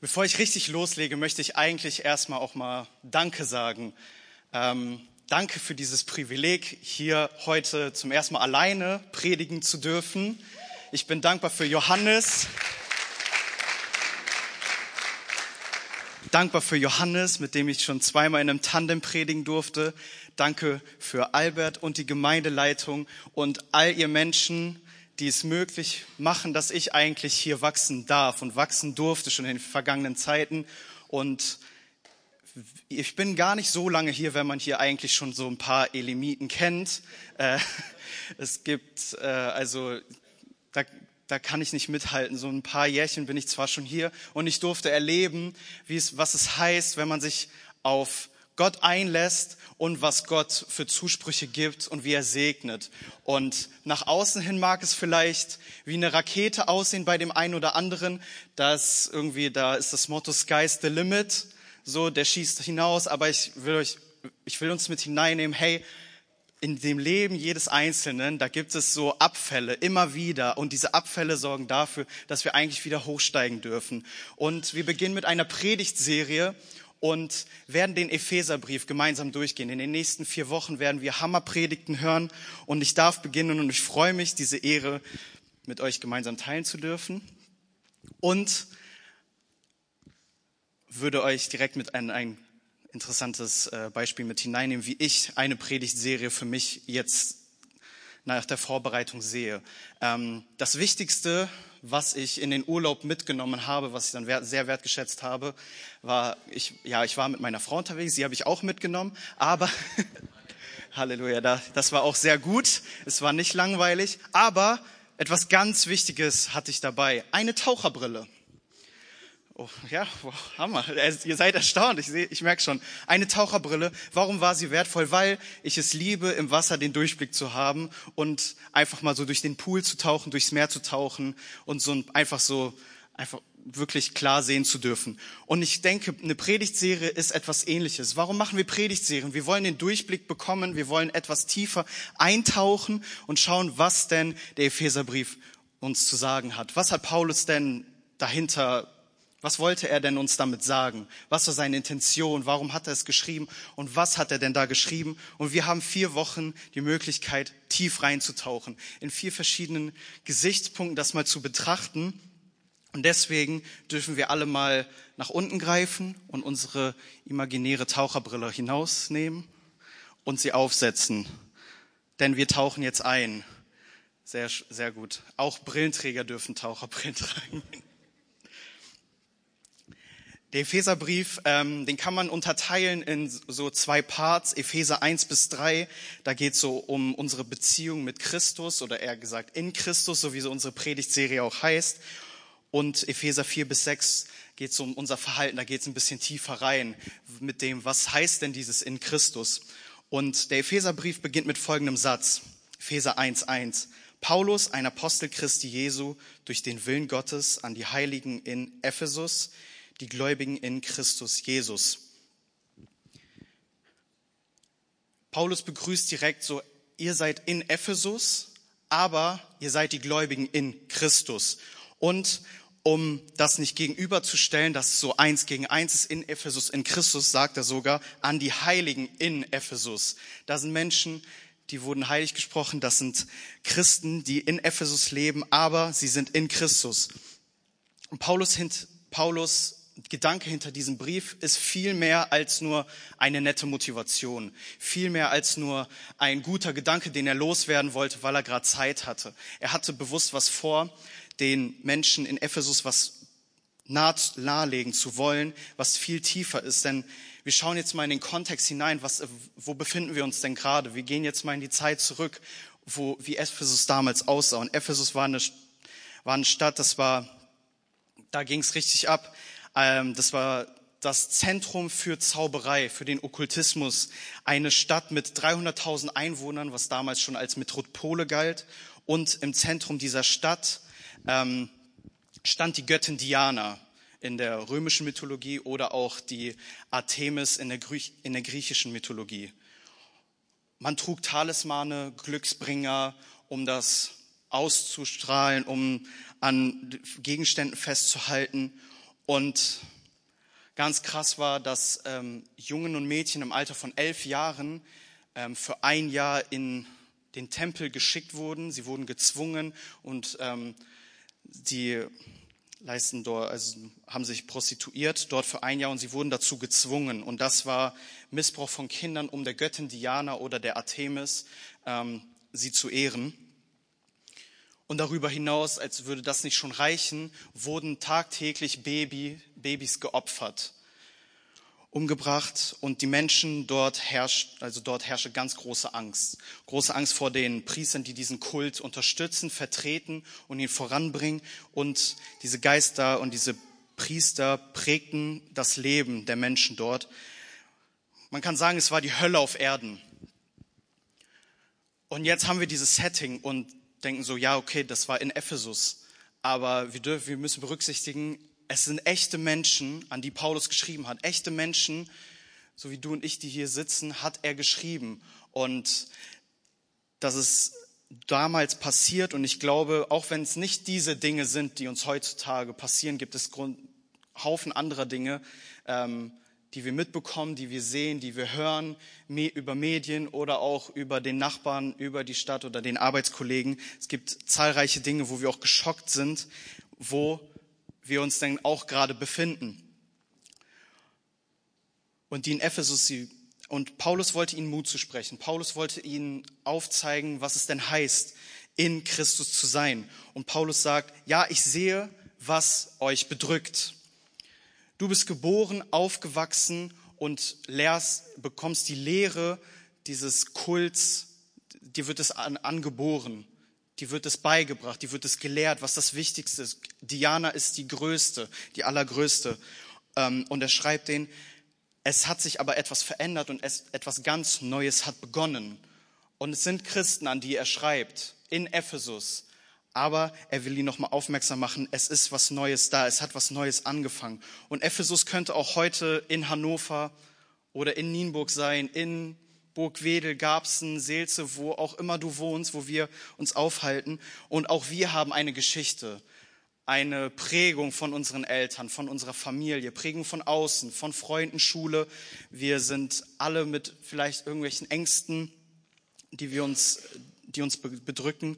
Bevor ich richtig loslege, möchte ich eigentlich erstmal auch mal Danke sagen. Ähm, danke für dieses Privileg, hier heute zum ersten Mal alleine predigen zu dürfen. Ich bin dankbar für Johannes. Dankbar für Johannes, mit dem ich schon zweimal in einem Tandem predigen durfte. Danke für Albert und die Gemeindeleitung und all ihr Menschen, die es möglich machen, dass ich eigentlich hier wachsen darf und wachsen durfte schon in den vergangenen Zeiten. Und ich bin gar nicht so lange hier, wenn man hier eigentlich schon so ein paar Elimiten kennt. Äh, es gibt, äh, also, da, da kann ich nicht mithalten. So ein paar Jährchen bin ich zwar schon hier und ich durfte erleben, wie es, was es heißt, wenn man sich auf Gott einlässt und was Gott für Zusprüche gibt und wie er segnet. Und nach außen hin mag es vielleicht wie eine Rakete aussehen bei dem einen oder anderen. Das irgendwie, da ist das Motto Sky's the limit. So, der schießt hinaus. Aber ich will euch, ich will uns mit hineinnehmen. Hey, in dem Leben jedes Einzelnen, da gibt es so Abfälle immer wieder und diese Abfälle sorgen dafür, dass wir eigentlich wieder hochsteigen dürfen. Und wir beginnen mit einer Predigtserie und werden den Epheserbrief gemeinsam durchgehen. In den nächsten vier Wochen werden wir Hammerpredigten hören und ich darf beginnen und ich freue mich, diese Ehre mit euch gemeinsam teilen zu dürfen und würde euch direkt mit ein, ein interessantes äh, Beispiel mit hineinnehmen, wie ich eine Predigtserie für mich jetzt nach der Vorbereitung sehe. Ähm, das Wichtigste was ich in den Urlaub mitgenommen habe, was ich dann sehr wertgeschätzt habe, war, ich, ja, ich war mit meiner Frau unterwegs, sie habe ich auch mitgenommen, aber, Halleluja, das war auch sehr gut, es war nicht langweilig, aber etwas ganz Wichtiges hatte ich dabei, eine Taucherbrille. Oh, ja, wow, Hammer. Ihr seid erstaunt. Ich, sehe, ich merke schon. Eine Taucherbrille. Warum war sie wertvoll? Weil ich es liebe, im Wasser den Durchblick zu haben und einfach mal so durch den Pool zu tauchen, durchs Meer zu tauchen und so einfach so einfach wirklich klar sehen zu dürfen. Und ich denke, eine Predigtserie ist etwas ähnliches. Warum machen wir Predigtserien? Wir wollen den Durchblick bekommen, wir wollen etwas tiefer eintauchen und schauen, was denn der Epheserbrief uns zu sagen hat. Was hat Paulus denn dahinter was wollte er denn uns damit sagen? Was war seine Intention? Warum hat er es geschrieben? Und was hat er denn da geschrieben? Und wir haben vier Wochen die Möglichkeit, tief reinzutauchen, in vier verschiedenen Gesichtspunkten das mal zu betrachten. Und deswegen dürfen wir alle mal nach unten greifen und unsere imaginäre Taucherbrille hinausnehmen und sie aufsetzen. Denn wir tauchen jetzt ein. Sehr, sehr gut. Auch Brillenträger dürfen Taucherbrillen tragen. Der Epheserbrief, ähm, den kann man unterteilen in so zwei Parts, Epheser 1 bis 3. Da geht es so um unsere Beziehung mit Christus oder eher gesagt in Christus, so wie so unsere Predigtserie auch heißt. Und Epheser 4 bis 6 geht es um unser Verhalten, da geht es ein bisschen tiefer rein mit dem, was heißt denn dieses in Christus. Und der Epheserbrief beginnt mit folgendem Satz, Epheser 1, 1. Paulus, ein Apostel Christi Jesu, durch den Willen Gottes an die Heiligen in Ephesus, die Gläubigen in Christus Jesus. Paulus begrüßt direkt so, ihr seid in Ephesus, aber ihr seid die Gläubigen in Christus. Und um das nicht gegenüberzustellen, dass so eins gegen eins ist in Ephesus, in Christus, sagt er sogar an die Heiligen in Ephesus. Da sind Menschen, die wurden heilig gesprochen, das sind Christen, die in Ephesus leben, aber sie sind in Christus. Und Paulus, Paulus Gedanke hinter diesem Brief ist viel mehr als nur eine nette Motivation, viel mehr als nur ein guter Gedanke, den er loswerden wollte, weil er gerade Zeit hatte. Er hatte bewusst was vor, den Menschen in Ephesus was nahelegen zu wollen, was viel tiefer ist. Denn wir schauen jetzt mal in den Kontext hinein, was, wo befinden wir uns denn gerade? Wir gehen jetzt mal in die Zeit zurück, wo, wie Ephesus damals aussah. Und Ephesus war eine, war eine Stadt, das war, da ging es richtig ab. Ähm, das war das Zentrum für Zauberei, für den Okkultismus. Eine Stadt mit 300.000 Einwohnern, was damals schon als Metropole galt. Und im Zentrum dieser Stadt ähm, stand die Göttin Diana in der römischen Mythologie oder auch die Artemis in der, in der griechischen Mythologie. Man trug Talismane, Glücksbringer, um das auszustrahlen, um an Gegenständen festzuhalten Und ganz krass war, dass ähm, Jungen und Mädchen im Alter von elf Jahren ähm, für ein Jahr in den Tempel geschickt wurden. Sie wurden gezwungen und ähm, die leisten dort, also haben sich prostituiert dort für ein Jahr und sie wurden dazu gezwungen. Und das war Missbrauch von Kindern, um der Göttin Diana oder der Artemis ähm, sie zu ehren. Und darüber hinaus, als würde das nicht schon reichen, wurden tagtäglich Baby, Babys geopfert umgebracht und die Menschen dort herrscht, also dort herrsche ganz große Angst. Große Angst vor den Priestern, die diesen Kult unterstützen, vertreten und ihn voranbringen. Und diese Geister und diese Priester prägten das Leben der Menschen dort. Man kann sagen, es war die Hölle auf Erden. Und jetzt haben wir dieses Setting und denken so, ja, okay, das war in Ephesus. Aber wir, dürfen, wir müssen berücksichtigen, es sind echte Menschen, an die Paulus geschrieben hat. Echte Menschen, so wie du und ich, die hier sitzen, hat er geschrieben. Und das ist damals passiert. Und ich glaube, auch wenn es nicht diese Dinge sind, die uns heutzutage passieren, gibt es Grund, Haufen anderer Dinge, ähm, die wir mitbekommen, die wir sehen, die wir hören, über Medien oder auch über den Nachbarn, über die Stadt oder den Arbeitskollegen. Es gibt zahlreiche Dinge, wo wir auch geschockt sind, wo wir uns denn auch gerade befinden. Und die in Ephesus, sie, und Paulus wollte ihnen Mut zu sprechen. Paulus wollte ihnen aufzeigen, was es denn heißt, in Christus zu sein. Und Paulus sagt, ja, ich sehe, was euch bedrückt. Du bist geboren, aufgewachsen und lehrst, bekommst die Lehre dieses Kults, dir wird es an, angeboren die wird es beigebracht, die wird es gelehrt, was das Wichtigste ist. Diana ist die Größte, die Allergrößte. Ähm, und er schreibt den, es hat sich aber etwas verändert und es, etwas ganz Neues hat begonnen. Und es sind Christen, an die er schreibt, in Ephesus. Aber er will ihn nochmal aufmerksam machen, es ist was Neues da, es hat was Neues angefangen. Und Ephesus könnte auch heute in Hannover oder in Nienburg sein, in Burgwedel, Garbsen, Seelze, wo auch immer du wohnst, wo wir uns aufhalten. Und auch wir haben eine Geschichte, eine Prägung von unseren Eltern, von unserer Familie, Prägung von außen, von Freunden, Schule. Wir sind alle mit vielleicht irgendwelchen Ängsten, die wir uns, die uns bedrücken.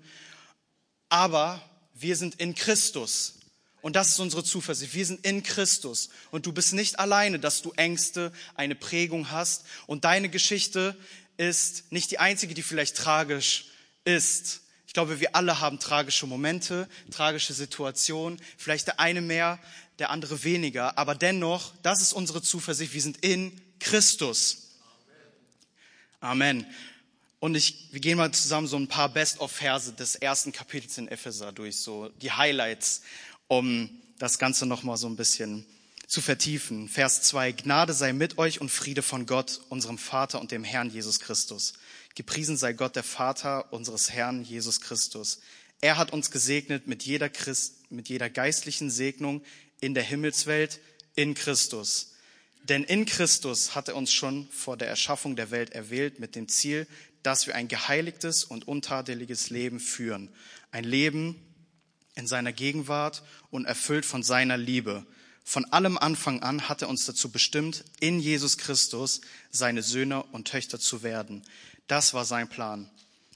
Aber wir sind in Christus. Und das ist unsere Zuversicht. Wir sind in Christus. Und du bist nicht alleine, dass du Ängste, eine Prägung hast. Und deine Geschichte ist nicht die einzige, die vielleicht tragisch ist. Ich glaube, wir alle haben tragische Momente, tragische Situationen. Vielleicht der eine mehr, der andere weniger. Aber dennoch, das ist unsere Zuversicht. Wir sind in Christus. Amen. Und ich, wir gehen mal zusammen so ein paar Best-of-Verse des ersten Kapitels in Epheser durch, so die Highlights um das Ganze nochmal so ein bisschen zu vertiefen. Vers 2. Gnade sei mit euch und Friede von Gott, unserem Vater und dem Herrn Jesus Christus. Gepriesen sei Gott, der Vater unseres Herrn Jesus Christus. Er hat uns gesegnet mit jeder, Christ, mit jeder geistlichen Segnung in der Himmelswelt in Christus. Denn in Christus hat er uns schon vor der Erschaffung der Welt erwählt mit dem Ziel, dass wir ein geheiligtes und untadeliges Leben führen. Ein Leben, in seiner Gegenwart und erfüllt von seiner Liebe. Von allem Anfang an hat er uns dazu bestimmt, in Jesus Christus seine Söhne und Töchter zu werden. Das war sein Plan.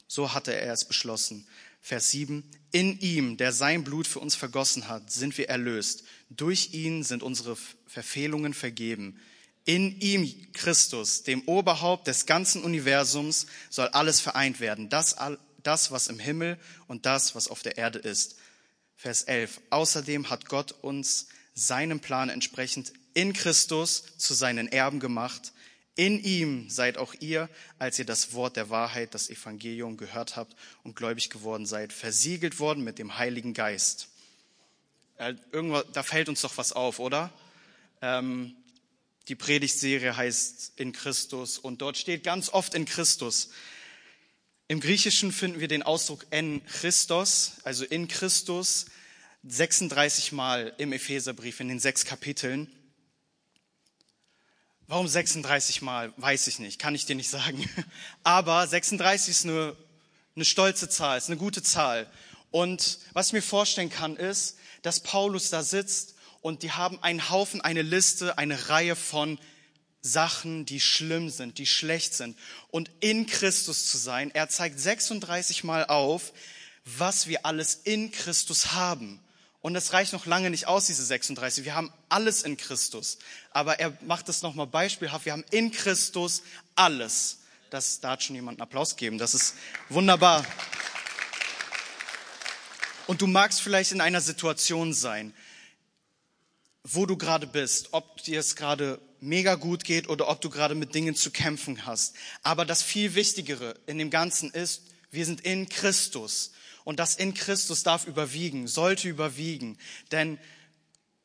So hatte er es beschlossen. Vers 7. In ihm, der sein Blut für uns vergossen hat, sind wir erlöst. Durch ihn sind unsere Verfehlungen vergeben. In ihm, Christus, dem Oberhaupt des ganzen Universums, soll alles vereint werden. Das, das, was im Himmel und das, was auf der Erde ist Vers 11. Außerdem hat Gott uns seinem Plan entsprechend in Christus zu seinen Erben gemacht. In ihm seid auch ihr, als ihr das Wort der Wahrheit, das Evangelium gehört habt und gläubig geworden seid, versiegelt worden mit dem Heiligen Geist. Äh, irgendwo, da fällt uns doch was auf, oder? Ähm, die Predigtserie heißt in Christus und dort steht ganz oft in Christus. Im Griechischen finden wir den Ausdruck en Christos, also in Christus, 36 Mal im Epheserbrief in den sechs Kapiteln. Warum 36 Mal? Weiß ich nicht, kann ich dir nicht sagen. Aber 36 ist eine, eine stolze Zahl, ist eine gute Zahl. Und was ich mir vorstellen kann, ist, dass Paulus da sitzt und die haben einen Haufen, eine Liste, eine Reihe von Sachen, die schlimm sind, die schlecht sind. Und in Christus zu sein, er zeigt 36 Mal auf, was wir alles in Christus haben. Und das reicht noch lange nicht aus, diese 36. Wir haben alles in Christus. Aber er macht es nochmal beispielhaft. Wir haben in Christus alles. Das, da hat schon jemand einen Applaus gegeben. Das ist wunderbar. Und du magst vielleicht in einer Situation sein, wo du gerade bist, ob dir es gerade mega gut geht oder ob du gerade mit Dingen zu kämpfen hast. Aber das viel Wichtigere in dem Ganzen ist, wir sind in Christus. Und das in Christus darf überwiegen, sollte überwiegen. Denn,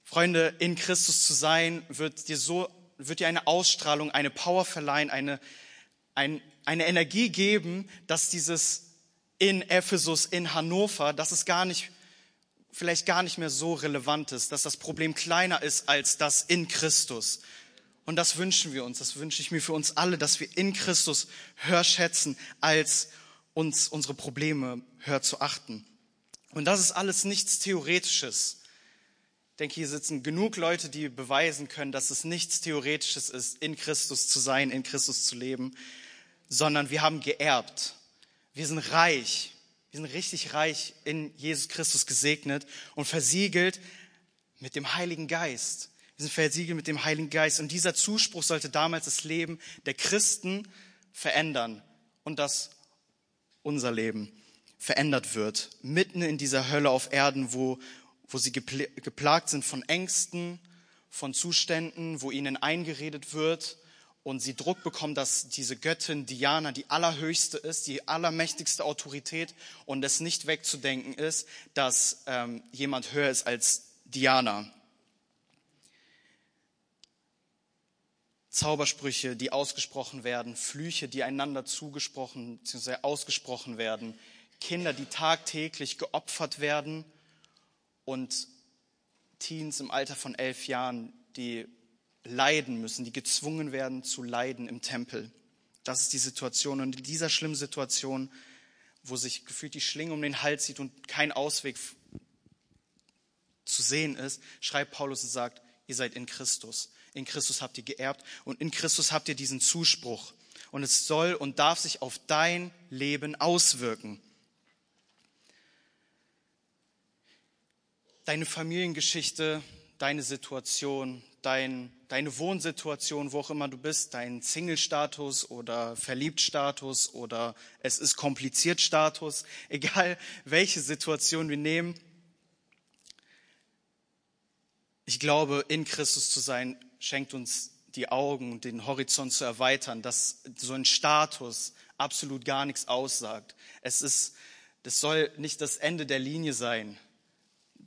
Freunde, in Christus zu sein, wird dir so, wird dir eine Ausstrahlung, eine Power verleihen, eine, ein, eine Energie geben, dass dieses in Ephesus, in Hannover, dass es gar nicht, vielleicht gar nicht mehr so relevant ist, dass das Problem kleiner ist als das in Christus. Und das wünschen wir uns, das wünsche ich mir für uns alle, dass wir in Christus höher schätzen als uns unsere Probleme hört zu achten. Und das ist alles nichts Theoretisches. Ich denke, hier sitzen genug Leute, die beweisen können, dass es nichts Theoretisches ist, in Christus zu sein, in Christus zu leben, sondern wir haben geerbt. Wir sind reich. Wir sind richtig reich in Jesus Christus gesegnet und versiegelt mit dem Heiligen Geist. Wir sind versiegelt mit dem Heiligen Geist. Und dieser Zuspruch sollte damals das Leben der Christen verändern. Und das unser Leben verändert wird, mitten in dieser Hölle auf Erden, wo, wo sie geplagt sind von Ängsten, von Zuständen, wo ihnen eingeredet wird und sie Druck bekommen, dass diese Göttin Diana die allerhöchste ist, die allermächtigste Autorität und es nicht wegzudenken ist, dass ähm, jemand höher ist als Diana. Zaubersprüche, die ausgesprochen werden, Flüche, die einander zugesprochen bzw. ausgesprochen werden, Kinder, die tagtäglich geopfert werden und Teens im Alter von elf Jahren, die leiden müssen, die gezwungen werden zu leiden im Tempel. Das ist die Situation. Und in dieser schlimmen Situation, wo sich gefühlt die Schlinge um den Hals zieht und kein Ausweg zu sehen ist, schreibt Paulus und sagt, ihr seid in Christus. In Christus habt ihr geerbt und in Christus habt ihr diesen Zuspruch. Und es soll und darf sich auf dein Leben auswirken. Deine Familiengeschichte, deine Situation, dein, deine Wohnsituation, wo auch immer du bist, dein Single-Status oder Verliebt-Status oder es ist kompliziert Status, egal welche Situation wir nehmen. Ich glaube, in Christus zu sein, schenkt uns die Augen, den Horizont zu erweitern, dass so ein Status absolut gar nichts aussagt. Es ist, das soll nicht das Ende der Linie sein,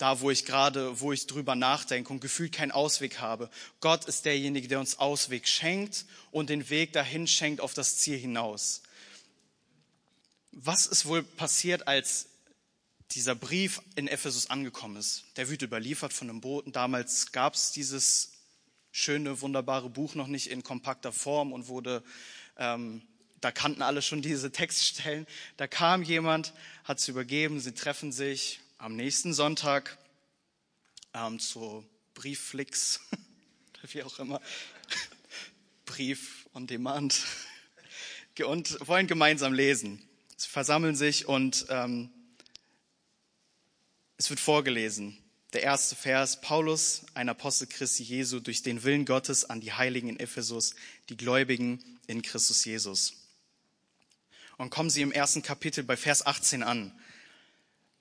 da wo ich gerade, wo ich drüber nachdenke und gefühlt keinen Ausweg habe. Gott ist derjenige, der uns Ausweg schenkt und den Weg dahin schenkt auf das Ziel hinaus. Was ist wohl passiert, als dieser Brief in Ephesus angekommen ist? Der wird überliefert von einem Boten. Damals gab es dieses schöne, wunderbare Buch noch nicht in kompakter Form und wurde, ähm, da kannten alle schon diese Textstellen. Da kam jemand, hat es übergeben, sie treffen sich am nächsten Sonntag ähm, zu Briefflix, wie auch immer, Brief on Demand und wollen gemeinsam lesen. Sie versammeln sich und ähm, es wird vorgelesen. Der erste Vers, Paulus, ein Apostel Christi Jesu, durch den Willen Gottes an die Heiligen in Ephesus, die Gläubigen in Christus Jesus. Und kommen Sie im ersten Kapitel bei Vers 18 an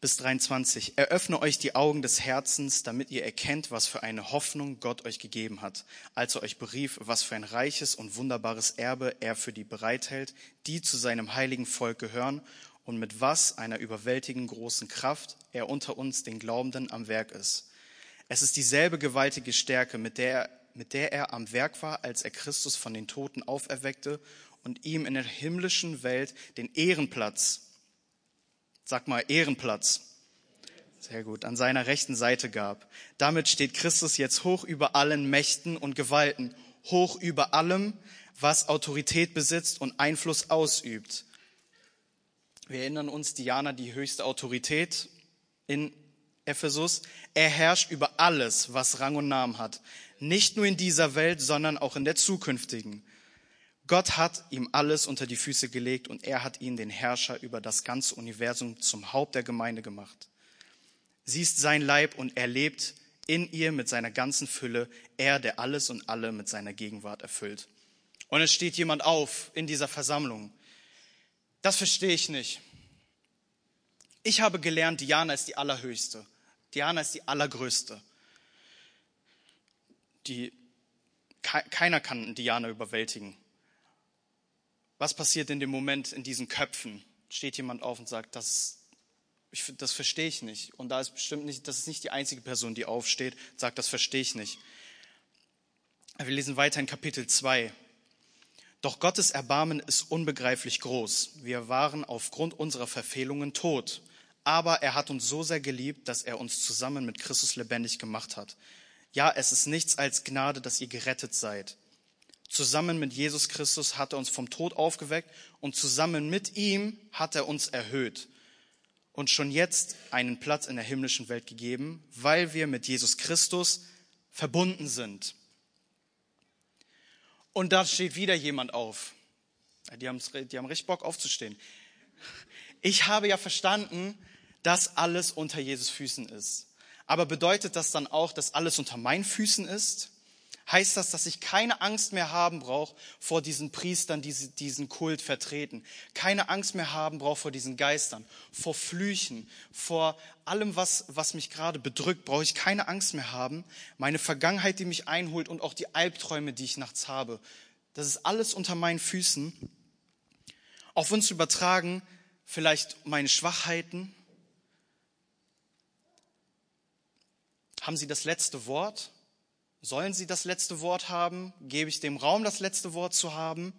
bis 23. Eröffne euch die Augen des Herzens, damit ihr erkennt, was für eine Hoffnung Gott euch gegeben hat, als er euch berief, was für ein reiches und wunderbares Erbe er für die bereithält, die zu seinem heiligen Volk gehören und mit was einer überwältigend großen Kraft er unter uns, den Glaubenden, am Werk ist. Es ist dieselbe gewaltige Stärke, mit der, mit der er am Werk war, als er Christus von den Toten auferweckte und ihm in der himmlischen Welt den Ehrenplatz, sag mal Ehrenplatz, sehr gut, an seiner rechten Seite gab. Damit steht Christus jetzt hoch über allen Mächten und Gewalten, hoch über allem, was Autorität besitzt und Einfluss ausübt wir erinnern uns, Diana, die höchste Autorität in Ephesus, er herrscht über alles, was Rang und Namen hat. Nicht nur in dieser Welt, sondern auch in der zukünftigen. Gott hat ihm alles unter die Füße gelegt und er hat ihn, den Herrscher über das ganze Universum, zum Haupt der Gemeinde gemacht. Sie ist sein Leib und er lebt in ihr mit seiner ganzen Fülle, er, der alles und alle mit seiner Gegenwart erfüllt. Und es steht jemand auf in dieser Versammlung. Das verstehe ich nicht. Ich habe gelernt, Diana ist die allerhöchste. Diana ist die allergrößte. Die, keiner kann Diana überwältigen. Was passiert in dem Moment in diesen Köpfen? Steht jemand auf und sagt, das, ich, das verstehe ich nicht. Und da ist bestimmt nicht, das ist nicht die einzige Person, die aufsteht, sagt, das verstehe ich nicht. Wir lesen weiter in Kapitel 2. Doch Gottes Erbarmen ist unbegreiflich groß. Wir waren aufgrund unserer Verfehlungen tot. Aber er hat uns so sehr geliebt, dass er uns zusammen mit Christus lebendig gemacht hat. Ja, es ist nichts als Gnade, dass ihr gerettet seid. Zusammen mit Jesus Christus hat er uns vom Tod aufgeweckt und zusammen mit ihm hat er uns erhöht und schon jetzt einen Platz in der himmlischen Welt gegeben, weil wir mit Jesus Christus verbunden sind. Und da steht wieder jemand auf. Die haben, die haben richtig Bock aufzustehen. Ich habe ja verstanden, dass alles unter Jesus Füßen ist. Aber bedeutet das dann auch, dass alles unter meinen Füßen ist? Heißt das, dass ich keine Angst mehr haben brauche vor diesen Priestern, die diesen Kult vertreten? Keine Angst mehr haben brauche vor diesen Geistern, vor Flüchen, vor allem, was, was mich gerade bedrückt, brauche ich keine Angst mehr haben. Meine Vergangenheit, die mich einholt und auch die Albträume, die ich nachts habe, das ist alles unter meinen Füßen. Auf uns übertragen vielleicht meine Schwachheiten, Haben Sie das letzte Wort? Sollen Sie das letzte Wort haben? Gebe ich dem Raum, das letzte Wort zu haben?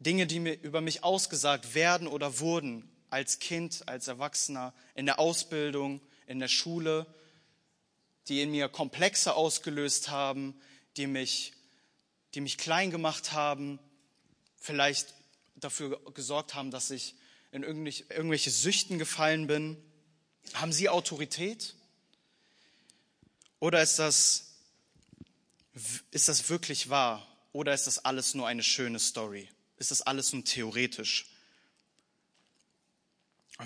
Dinge, die mir über mich ausgesagt werden oder wurden als Kind, als Erwachsener, in der Ausbildung, in der Schule, die in mir Komplexe ausgelöst haben, die mich, die mich klein gemacht haben, vielleicht dafür gesorgt haben, dass ich in irgendwelche Süchten gefallen bin. Haben Sie Autorität? Oder ist das, ist das wirklich wahr? Oder ist das alles nur eine schöne Story? Ist das alles nur theoretisch?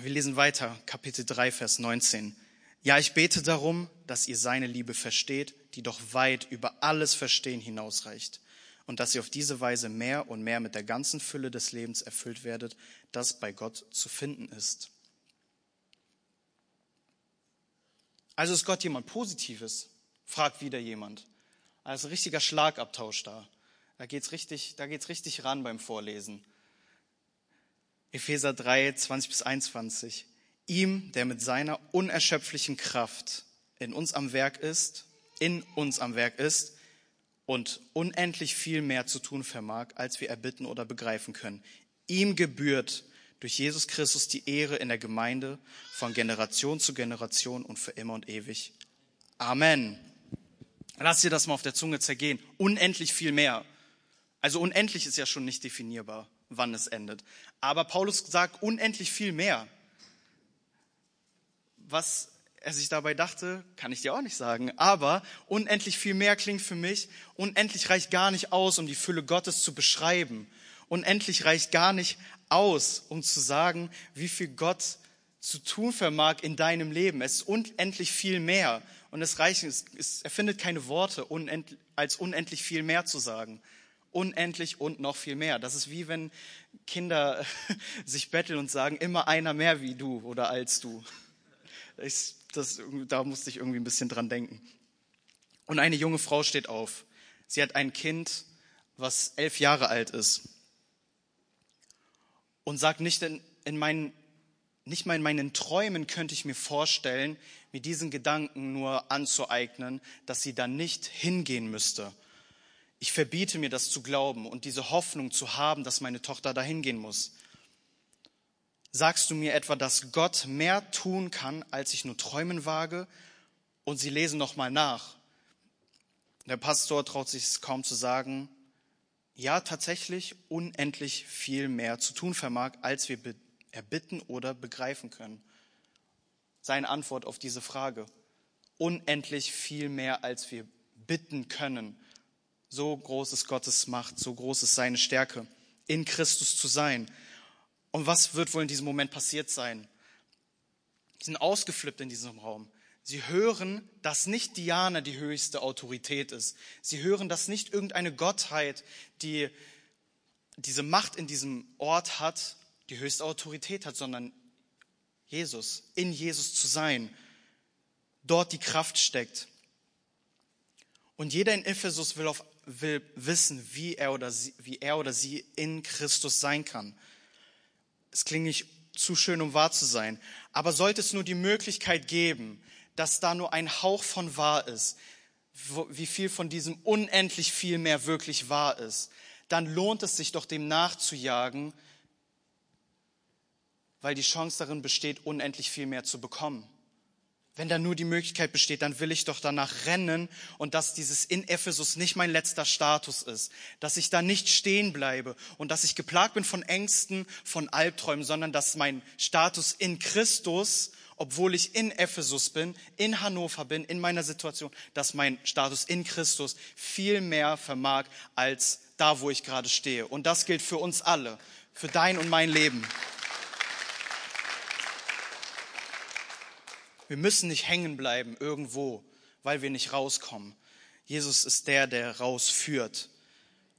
wir lesen weiter, Kapitel 3, Vers 19. Ja, ich bete darum, dass ihr seine Liebe versteht, die doch weit über alles Verstehen hinausreicht, und dass ihr auf diese Weise mehr und mehr mit der ganzen Fülle des Lebens erfüllt werdet, das bei Gott zu finden ist. Also ist Gott jemand Positives? fragt wieder jemand. Also richtiger Schlagabtausch da. Da geht's richtig, da geht's richtig ran beim Vorlesen. Epheser 3, 20 bis 21. Ihm, der mit seiner unerschöpflichen Kraft in uns am Werk ist, in uns am Werk ist und unendlich viel mehr zu tun vermag, als wir erbitten oder begreifen können. Ihm gebührt durch Jesus Christus die Ehre in der Gemeinde von Generation zu Generation und für immer und ewig. Amen. Lass dir das mal auf der Zunge zergehen. Unendlich viel mehr. Also unendlich ist ja schon nicht definierbar, wann es endet. Aber Paulus sagt unendlich viel mehr. Was er sich dabei dachte, kann ich dir auch nicht sagen. Aber unendlich viel mehr klingt für mich, unendlich reicht gar nicht aus, um die Fülle Gottes zu beschreiben. Unendlich reicht gar nicht aus, um zu sagen, wie viel Gott zu tun vermag in deinem Leben. Es ist unendlich viel mehr. Und es reicht, es, es erfindet keine Worte, unendlich, als unendlich viel mehr zu sagen. Unendlich und noch viel mehr. Das ist wie wenn Kinder sich betteln und sagen, immer einer mehr wie du oder als du. Ich, das, da musste ich irgendwie ein bisschen dran denken. Und eine junge Frau steht auf. Sie hat ein Kind, was elf Jahre alt ist und sagt nicht in, in meinen, nicht mal in meinen Träumen könnte ich mir vorstellen, mir diesen Gedanken nur anzueignen, dass sie dann nicht hingehen müsste. Ich verbiete mir das zu glauben und diese Hoffnung zu haben, dass meine Tochter dahin gehen muss. Sagst du mir etwa, dass Gott mehr tun kann, als ich nur träumen wage? Und sie lesen nochmal nach. Der Pastor traut sich es kaum zu sagen, ja tatsächlich unendlich viel mehr zu tun vermag, als wir erbitten oder begreifen können. seine Antwort auf diese Frage. Unendlich viel mehr, als wir bitten können. So groß ist Gottes Macht, so groß ist seine Stärke, in Christus zu sein. Und was wird wohl in diesem Moment passiert sein? Sie sind ausgeflippt in diesem Raum. Sie hören, dass nicht Diana die höchste Autorität ist. Sie hören, dass nicht irgendeine Gottheit, die diese Macht in diesem Ort hat, die höchste Autorität hat, sondern Jesus, in Jesus zu sein, dort die Kraft steckt. Und jeder in Ephesus will, auf, will wissen, wie er, oder sie, wie er oder sie in Christus sein kann. Es klingt nicht zu schön, um wahr zu sein, aber sollte es nur die Möglichkeit geben, dass da nur ein Hauch von wahr ist, wie viel von diesem unendlich viel mehr wirklich wahr ist, dann lohnt es sich doch dem nachzujagen, weil die Chance darin besteht, unendlich viel mehr zu bekommen. Wenn da nur die Möglichkeit besteht, dann will ich doch danach rennen und dass dieses in Ephesus nicht mein letzter Status ist, dass ich da nicht stehen bleibe und dass ich geplagt bin von Ängsten, von Albträumen, sondern dass mein Status in Christus obwohl ich in Ephesus bin, in Hannover bin, in meiner Situation, dass mein Status in Christus viel mehr vermag als da, wo ich gerade stehe. Und das gilt für uns alle, für dein und mein Leben. Wir müssen nicht hängen bleiben irgendwo, weil wir nicht rauskommen. Jesus ist der, der rausführt.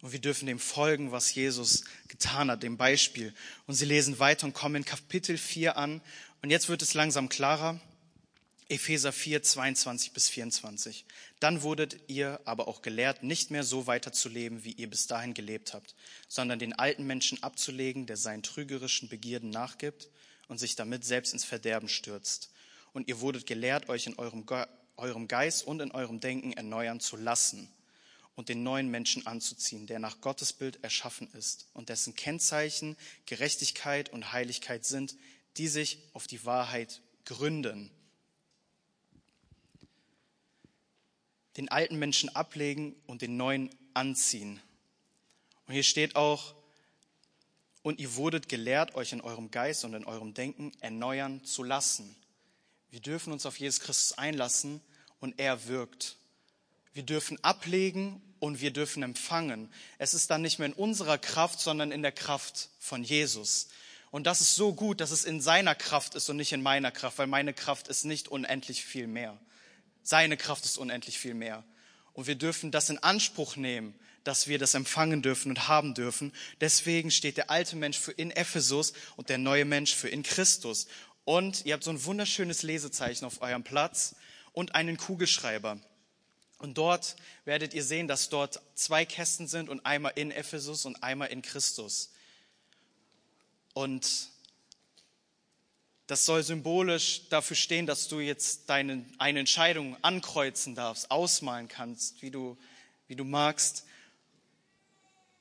Und wir dürfen dem folgen, was Jesus getan hat, dem Beispiel. Und sie lesen weiter und kommen in Kapitel 4 an und jetzt wird es langsam klarer. Epheser 4, 22 bis 24. Dann wurdet ihr aber auch gelehrt, nicht mehr so weiter zu leben, wie ihr bis dahin gelebt habt, sondern den alten Menschen abzulegen, der seinen trügerischen Begierden nachgibt und sich damit selbst ins Verderben stürzt. Und ihr wurdet gelehrt, euch in eurem, eurem Geist und in eurem Denken erneuern zu lassen und den neuen Menschen anzuziehen, der nach Gottes Bild erschaffen ist und dessen Kennzeichen Gerechtigkeit und Heiligkeit sind, die sich auf die Wahrheit gründen. Den alten Menschen ablegen und den neuen anziehen. Und hier steht auch, und ihr wurdet gelehrt, euch in eurem Geist und in eurem Denken erneuern zu lassen. Wir dürfen uns auf Jesus Christus einlassen und er wirkt. Wir dürfen ablegen und wir dürfen empfangen. Es ist dann nicht mehr in unserer Kraft, sondern in der Kraft von Jesus. Und das ist so gut, dass es in seiner Kraft ist und nicht in meiner Kraft, weil meine Kraft ist nicht unendlich viel mehr. Seine Kraft ist unendlich viel mehr. Und wir dürfen das in Anspruch nehmen, dass wir das empfangen dürfen und haben dürfen. Deswegen steht der alte Mensch für in Ephesus und der neue Mensch für in Christus. Und ihr habt so ein wunderschönes Lesezeichen auf eurem Platz und einen Kugelschreiber. Und dort werdet ihr sehen, dass dort zwei Kästen sind und einmal in Ephesus und einmal in Christus. Und das soll symbolisch dafür stehen, dass du jetzt deine, eine Entscheidung ankreuzen darfst, ausmalen kannst, wie du, wie du magst.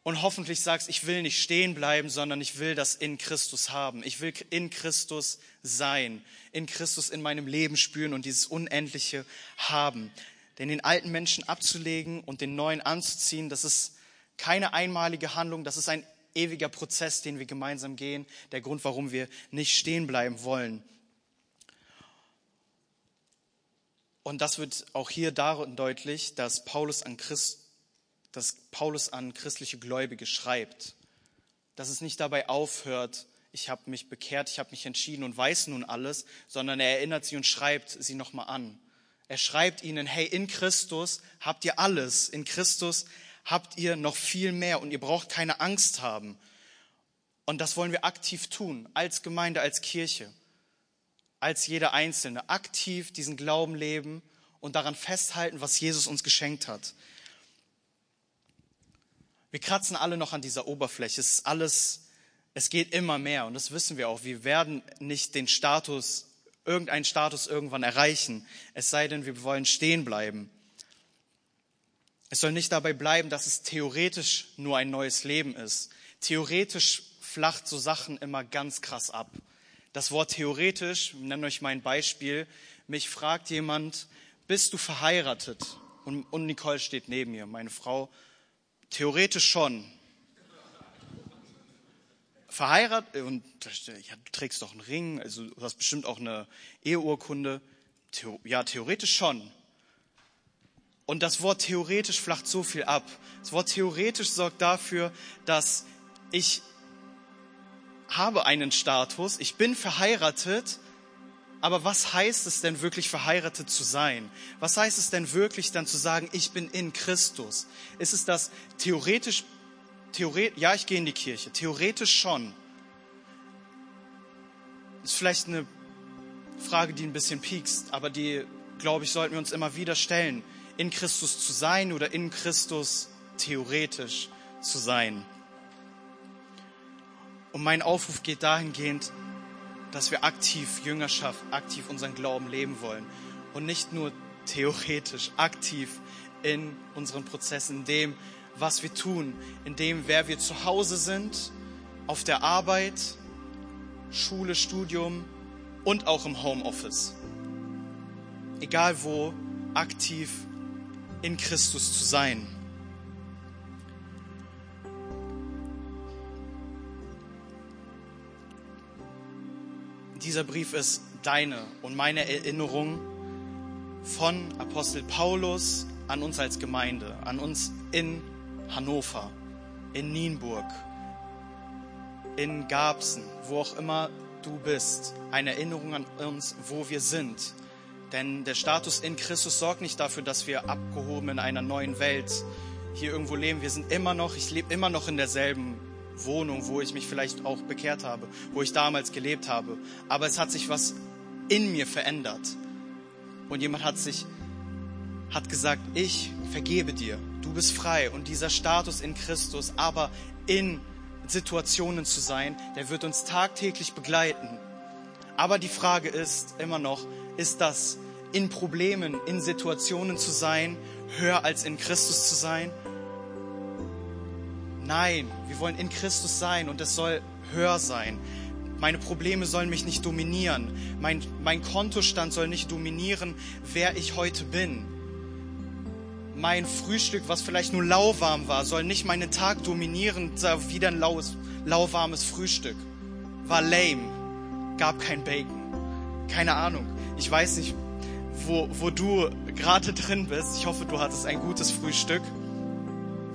Und hoffentlich sagst, ich will nicht stehen bleiben, sondern ich will das in Christus haben. Ich will in Christus sein, in Christus in meinem Leben spüren und dieses Unendliche haben. Denn den alten Menschen abzulegen und den neuen anzuziehen, das ist keine einmalige Handlung, das ist ein ewiger Prozess, den wir gemeinsam gehen, der Grund, warum wir nicht stehen bleiben wollen. Und das wird auch hier darin deutlich, dass Paulus an, Christ, dass Paulus an christliche Gläubige schreibt. Dass es nicht dabei aufhört, ich habe mich bekehrt, ich habe mich entschieden und weiß nun alles, sondern er erinnert sie und schreibt sie nochmal an. Er schreibt ihnen, hey, in Christus habt ihr alles. In Christus habt ihr noch viel mehr und ihr braucht keine Angst haben. Und das wollen wir aktiv tun, als Gemeinde, als Kirche, als jeder Einzelne. Aktiv diesen Glauben leben und daran festhalten, was Jesus uns geschenkt hat. Wir kratzen alle noch an dieser Oberfläche. Es ist alles, es geht immer mehr und das wissen wir auch. Wir werden nicht den Status, irgendeinen Status irgendwann erreichen, es sei denn, wir wollen stehen bleiben. Es soll nicht dabei bleiben, dass es theoretisch nur ein neues Leben ist. Theoretisch flacht so Sachen immer ganz krass ab. Das Wort theoretisch, ich nenne euch mal ein Beispiel. Mich fragt jemand, bist du verheiratet? Und, und Nicole steht neben mir, meine Frau. Theoretisch schon. verheiratet und ja, du trägst doch einen Ring, also du hast bestimmt auch eine Eheurkunde. Theo, ja, theoretisch schon. Und das Wort theoretisch flacht so viel ab. Das Wort theoretisch sorgt dafür, dass ich habe einen Status, ich bin verheiratet, aber was heißt es denn wirklich verheiratet zu sein? Was heißt es denn wirklich dann zu sagen, ich bin in Christus? Ist es das theoretisch, theoretisch ja, ich gehe in die Kirche, theoretisch schon. Ist vielleicht eine Frage, die ein bisschen piekst, aber die, glaube ich, sollten wir uns immer wieder stellen. In Christus zu sein oder in Christus theoretisch zu sein. Und mein Aufruf geht dahingehend, dass wir aktiv Jüngerschaft, aktiv unseren Glauben leben wollen und nicht nur theoretisch, aktiv in unseren Prozessen, in dem, was wir tun, in dem, wer wir zu Hause sind, auf der Arbeit, Schule, Studium und auch im Homeoffice. Egal wo, aktiv in Christus zu sein. Dieser Brief ist deine und meine Erinnerung von Apostel Paulus an uns als Gemeinde, an uns in Hannover, in Nienburg, in Garbsen, wo auch immer du bist. Eine Erinnerung an uns, wo wir sind. Denn der Status in Christus sorgt nicht dafür, dass wir abgehoben in einer neuen Welt hier irgendwo leben. Wir sind immer noch, ich lebe immer noch in derselben Wohnung, wo ich mich vielleicht auch bekehrt habe, wo ich damals gelebt habe. Aber es hat sich was in mir verändert. Und jemand hat sich, hat gesagt, ich vergebe dir. Du bist frei. Und dieser Status in Christus, aber in Situationen zu sein, der wird uns tagtäglich begleiten. Aber die Frage ist immer noch, ist das in Problemen, in Situationen zu sein, höher als in Christus zu sein? Nein, wir wollen in Christus sein und es soll höher sein. Meine Probleme sollen mich nicht dominieren. Mein, mein Kontostand soll nicht dominieren, wer ich heute bin. Mein Frühstück, was vielleicht nur lauwarm war, soll nicht meinen Tag dominieren. Wieder ein laues, lauwarmes Frühstück. War lame. Gab kein Bacon. Keine Ahnung. Ich weiß nicht, wo, wo du gerade drin bist. Ich hoffe, du hattest ein gutes Frühstück.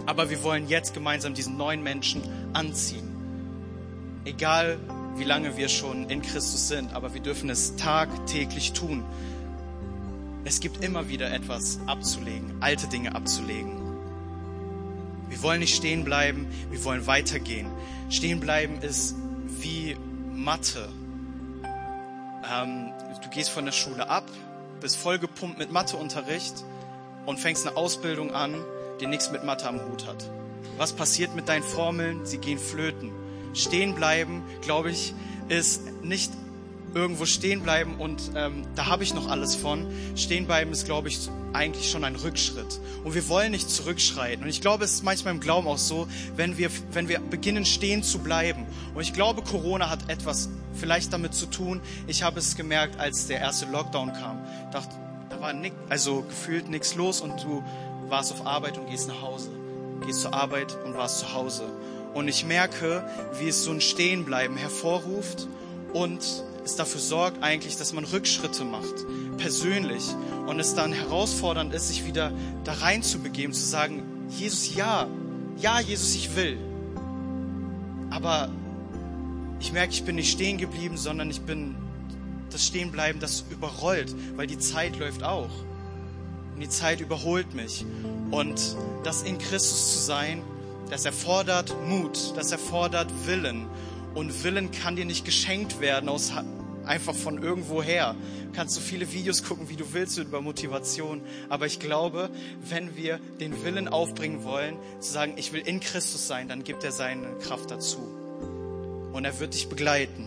Aber wir wollen jetzt gemeinsam diesen neuen Menschen anziehen. Egal wie lange wir schon in Christus sind, aber wir dürfen es tagtäglich tun. Es gibt immer wieder etwas abzulegen, alte Dinge abzulegen. Wir wollen nicht stehen bleiben, wir wollen weitergehen. Stehen bleiben ist wie Mathe. Ähm, du gehst von der Schule ab, bist vollgepumpt mit Matheunterricht und fängst eine Ausbildung an die nichts mit Mathe am Hut hat. Was passiert mit deinen Formeln? Sie gehen flöten. Stehen bleiben, glaube ich, ist nicht irgendwo stehen bleiben und ähm, da habe ich noch alles von. Stehen bleiben ist, glaube ich, eigentlich schon ein Rückschritt. Und wir wollen nicht zurückschreiten. Und ich glaube, es ist manchmal im Glauben auch so, wenn wir, wenn wir beginnen stehen zu bleiben. Und ich glaube, Corona hat etwas vielleicht damit zu tun. Ich habe es gemerkt, als der erste Lockdown kam. Dachte, da war nix, also gefühlt nichts los und du warst auf Arbeit und gehst nach Hause. Gehst zur Arbeit und warst zu Hause. Und ich merke, wie es so ein Stehenbleiben hervorruft und es dafür sorgt eigentlich, dass man Rückschritte macht, persönlich. Und es dann herausfordernd ist, sich wieder da rein zu begeben, zu sagen, Jesus, ja, ja, Jesus, ich will. Aber ich merke, ich bin nicht stehen geblieben, sondern ich bin das Stehenbleiben, das überrollt, weil die Zeit läuft auch. Und die Zeit überholt mich. Und das in Christus zu sein, das erfordert Mut, das erfordert Willen. Und Willen kann dir nicht geschenkt werden aus einfach von irgendwoher. Du kannst so viele Videos gucken, wie du willst über Motivation. Aber ich glaube, wenn wir den Willen aufbringen wollen, zu sagen, ich will in Christus sein, dann gibt er seine Kraft dazu. Und er wird dich begleiten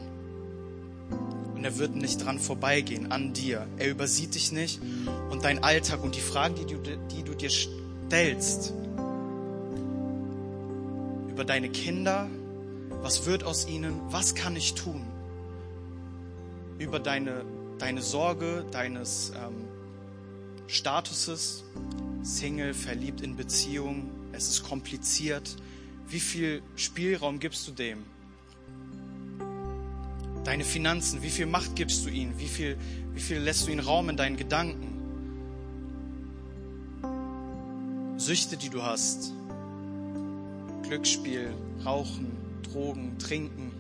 und er wird nicht dran vorbeigehen an dir. Er übersieht dich nicht und dein Alltag und die Fragen, die du, die du dir stellst über deine Kinder, was wird aus ihnen, was kann ich tun, über deine, deine Sorge deines ähm, Statuses, Single, verliebt in Beziehung, es ist kompliziert. Wie viel Spielraum gibst du dem? Deine Finanzen, wie viel Macht gibst du ihnen? Wie viel, wie viel lässt du ihnen Raum in deinen Gedanken? Süchte, die du hast. Glücksspiel, Rauchen, Drogen, Trinken.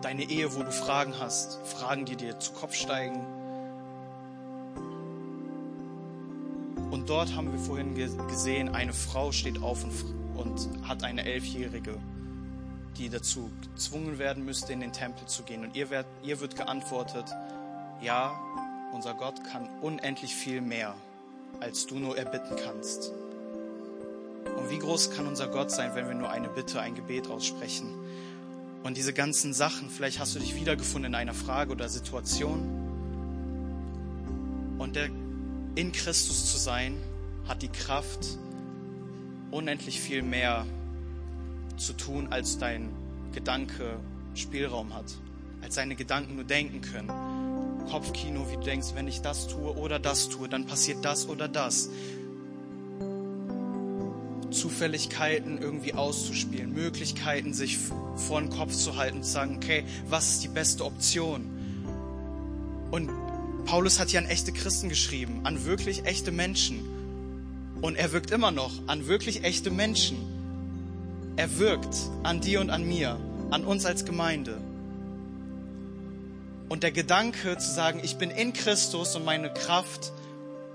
Deine Ehe, wo du Fragen hast, Fragen, die dir zu Kopf steigen. Und dort haben wir vorhin gesehen, eine Frau steht auf und, und hat eine Elfjährige die dazu gezwungen werden müsste, in den Tempel zu gehen. Und ihr, werd, ihr wird geantwortet, ja, unser Gott kann unendlich viel mehr, als du nur erbitten kannst. Und wie groß kann unser Gott sein, wenn wir nur eine Bitte, ein Gebet aussprechen? Und diese ganzen Sachen, vielleicht hast du dich wiedergefunden in einer Frage oder Situation. Und der, in Christus zu sein, hat die Kraft, unendlich viel mehr zu tun, als dein Gedanke Spielraum hat, als deine Gedanken nur denken können. Kopfkino, wie du denkst, wenn ich das tue oder das tue, dann passiert das oder das. Zufälligkeiten irgendwie auszuspielen, Möglichkeiten sich vor den Kopf zu halten und zu sagen, okay, was ist die beste Option? Und Paulus hat ja an echte Christen geschrieben, an wirklich echte Menschen. Und er wirkt immer noch an wirklich echte Menschen. Er wirkt an dir und an mir, an uns als Gemeinde. Und der Gedanke zu sagen, ich bin in Christus und meine Kraft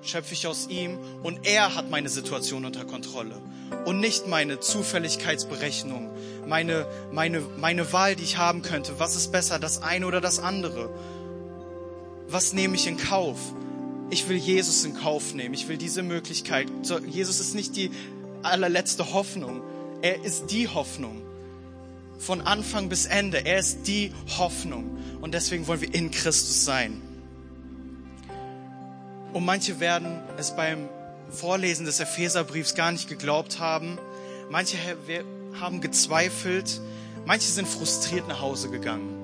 schöpfe ich aus ihm und er hat meine Situation unter Kontrolle und nicht meine Zufälligkeitsberechnung, meine, meine, meine Wahl, die ich haben könnte. Was ist besser, das eine oder das andere? Was nehme ich in Kauf? Ich will Jesus in Kauf nehmen. Ich will diese Möglichkeit. Jesus ist nicht die allerletzte Hoffnung. Er ist die Hoffnung. Von Anfang bis Ende. Er ist die Hoffnung. Und deswegen wollen wir in Christus sein. Und manche werden es beim Vorlesen des Epheserbriefs gar nicht geglaubt haben. Manche haben gezweifelt. Manche sind frustriert nach Hause gegangen.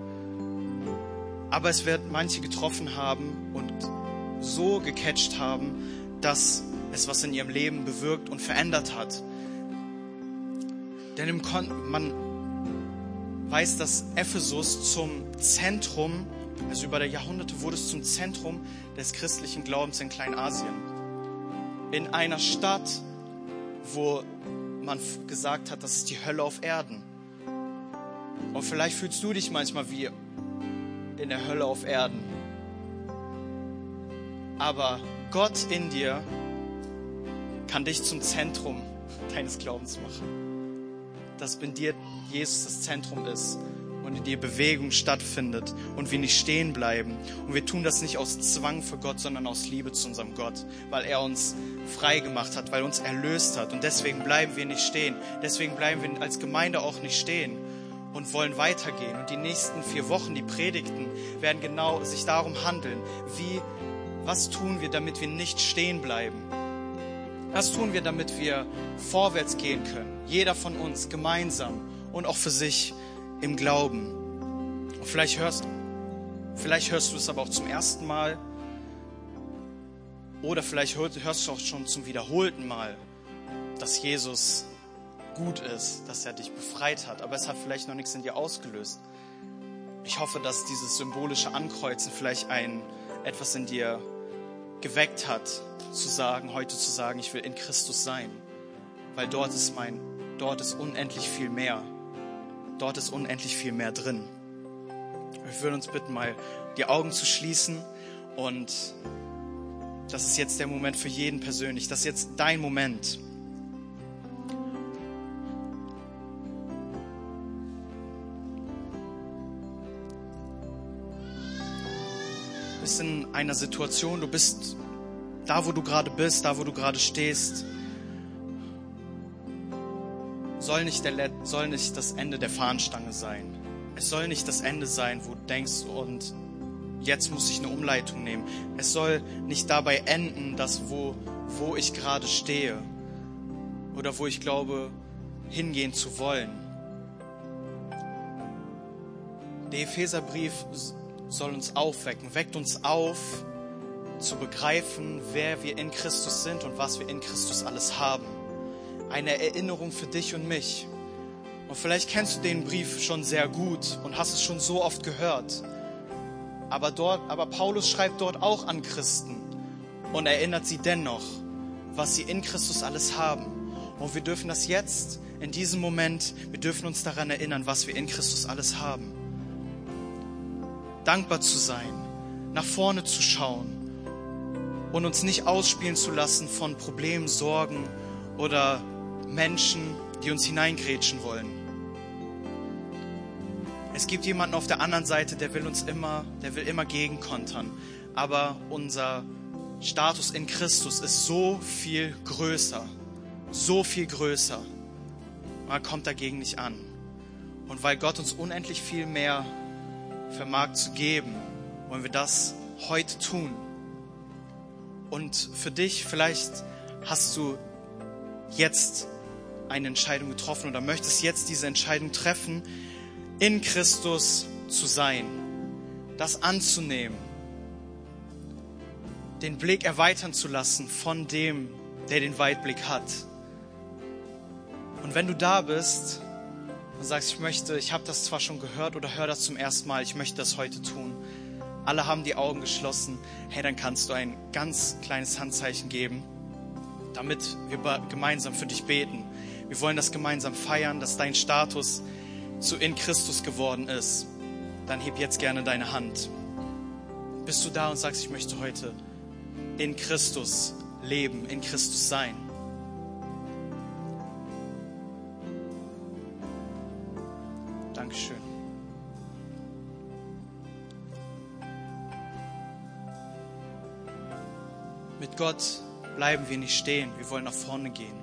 Aber es wird manche getroffen haben und so gecatcht haben, dass es was in ihrem Leben bewirkt und verändert hat. Denn im Kon man weiß, dass Ephesus zum Zentrum, also über die Jahrhunderte wurde es zum Zentrum des christlichen Glaubens in Kleinasien. In einer Stadt, wo man gesagt hat, das ist die Hölle auf Erden. Und vielleicht fühlst du dich manchmal wie in der Hölle auf Erden. Aber Gott in dir kann dich zum Zentrum deines Glaubens machen dass in dir Jesus das Zentrum ist und in dir Bewegung stattfindet und wir nicht stehen bleiben. Und wir tun das nicht aus Zwang für Gott, sondern aus Liebe zu unserem Gott, weil er uns frei gemacht hat, weil er uns erlöst hat. Und deswegen bleiben wir nicht stehen. Deswegen bleiben wir als Gemeinde auch nicht stehen und wollen weitergehen. Und die nächsten vier Wochen, die Predigten, werden genau sich darum handeln, wie, was tun wir, damit wir nicht stehen bleiben das tun wir, damit wir vorwärts gehen können. Jeder von uns gemeinsam und auch für sich im Glauben. Und vielleicht hörst, vielleicht hörst du es aber auch zum ersten Mal. Oder vielleicht hörst du auch schon zum wiederholten Mal, dass Jesus gut ist, dass er dich befreit hat. Aber es hat vielleicht noch nichts in dir ausgelöst. Ich hoffe, dass dieses symbolische Ankreuzen vielleicht ein, etwas in dir geweckt hat, zu sagen, heute zu sagen, ich will in Christus sein, weil dort ist mein, dort ist unendlich viel mehr. Dort ist unendlich viel mehr drin. Ich würde uns bitten, mal die Augen zu schließen und das ist jetzt der Moment für jeden persönlich. Das ist jetzt dein Moment. Bist in einer Situation, du bist da, wo du gerade bist, da, wo du gerade stehst. Soll nicht, der, soll nicht das Ende der Fahnenstange sein. Es soll nicht das Ende sein, wo du denkst, und jetzt muss ich eine Umleitung nehmen. Es soll nicht dabei enden, dass wo, wo ich gerade stehe oder wo ich glaube, hingehen zu wollen. Der Epheserbrief soll uns aufwecken, weckt uns auf, zu begreifen, wer wir in Christus sind und was wir in Christus alles haben. Eine Erinnerung für dich und mich. Und vielleicht kennst du den Brief schon sehr gut und hast es schon so oft gehört. Aber dort, aber Paulus schreibt dort auch an Christen und erinnert sie dennoch, was sie in Christus alles haben. Und wir dürfen das jetzt, in diesem Moment, wir dürfen uns daran erinnern, was wir in Christus alles haben. Dankbar zu sein, nach vorne zu schauen und uns nicht ausspielen zu lassen von Problemen, Sorgen oder Menschen, die uns hineingrätschen wollen. Es gibt jemanden auf der anderen Seite, der will uns immer, der will immer gegenkontern. Aber unser Status in Christus ist so viel größer, so viel größer. Man kommt dagegen nicht an. Und weil Gott uns unendlich viel mehr vermag zu geben, wollen wir das heute tun. Und für dich, vielleicht hast du jetzt eine Entscheidung getroffen oder möchtest jetzt diese Entscheidung treffen, in Christus zu sein, das anzunehmen, den Blick erweitern zu lassen von dem, der den Weitblick hat. Und wenn du da bist und sagst, ich möchte, ich habe das zwar schon gehört oder höre das zum ersten Mal, ich möchte das heute tun. Alle haben die Augen geschlossen. Hey, dann kannst du ein ganz kleines Handzeichen geben, damit wir gemeinsam für dich beten. Wir wollen das gemeinsam feiern, dass dein Status zu in Christus geworden ist, dann heb jetzt gerne deine Hand. Bist du da und sagst, ich möchte heute in Christus leben, in Christus sein? Gott bleiben wir nicht stehen, wir wollen nach vorne gehen.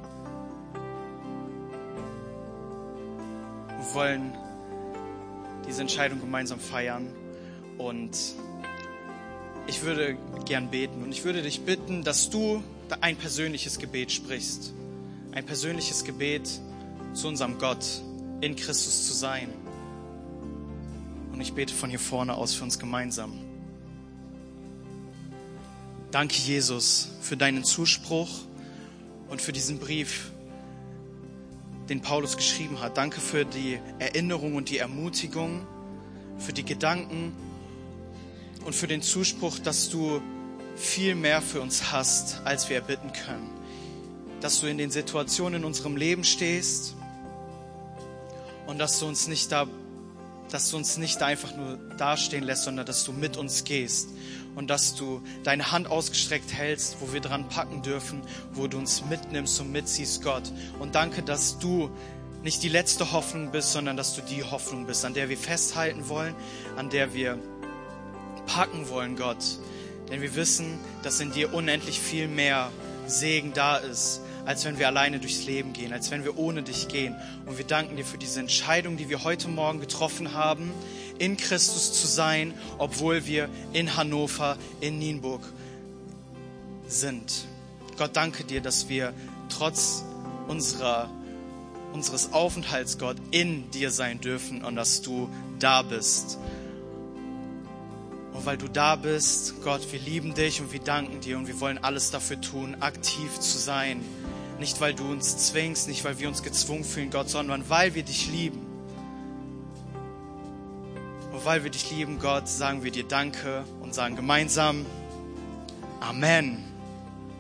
wollen diese Entscheidung gemeinsam feiern. Und ich würde gern beten. Und ich würde dich bitten, dass du ein persönliches Gebet sprichst. Ein persönliches Gebet zu unserem Gott, in Christus zu sein. Und ich bete von hier vorne aus für uns gemeinsam. Danke, Jesus, für deinen Zuspruch und für diesen Brief, den Paulus geschrieben hat. Danke für die Erinnerung und die Ermutigung, für die Gedanken und für den Zuspruch, dass du viel mehr für uns hast, als wir erbitten können. Dass du in den Situationen in unserem Leben stehst und dass du uns nicht da, dass du uns nicht einfach nur dastehen lässt, sondern dass du mit uns gehst und dass du deine Hand ausgestreckt hältst, wo wir dran packen dürfen, wo du uns mitnimmst und mitziehst, Gott. Und danke, dass du nicht die letzte Hoffnung bist, sondern dass du die Hoffnung bist, an der wir festhalten wollen, an der wir packen wollen, Gott. Denn wir wissen, dass in dir unendlich viel mehr Segen da ist, als wenn wir alleine durchs Leben gehen, als wenn wir ohne dich gehen. Und wir danken dir für diese Entscheidung, die wir heute Morgen getroffen haben, in Christus zu sein, obwohl wir in Hannover, in Nienburg sind. Gott, danke dir, dass wir trotz unserer, unseres Aufenthalts, Gott, in dir sein dürfen und dass du da bist. Und weil du da bist, Gott, wir lieben dich und wir danken dir und wir wollen alles dafür tun, aktiv zu sein. Nicht, weil du uns zwingst, nicht, weil wir uns gezwungen fühlen, Gott, sondern weil wir dich lieben. Und weil wir dich lieben, Gott, sagen wir dir Danke und sagen gemeinsam Amen.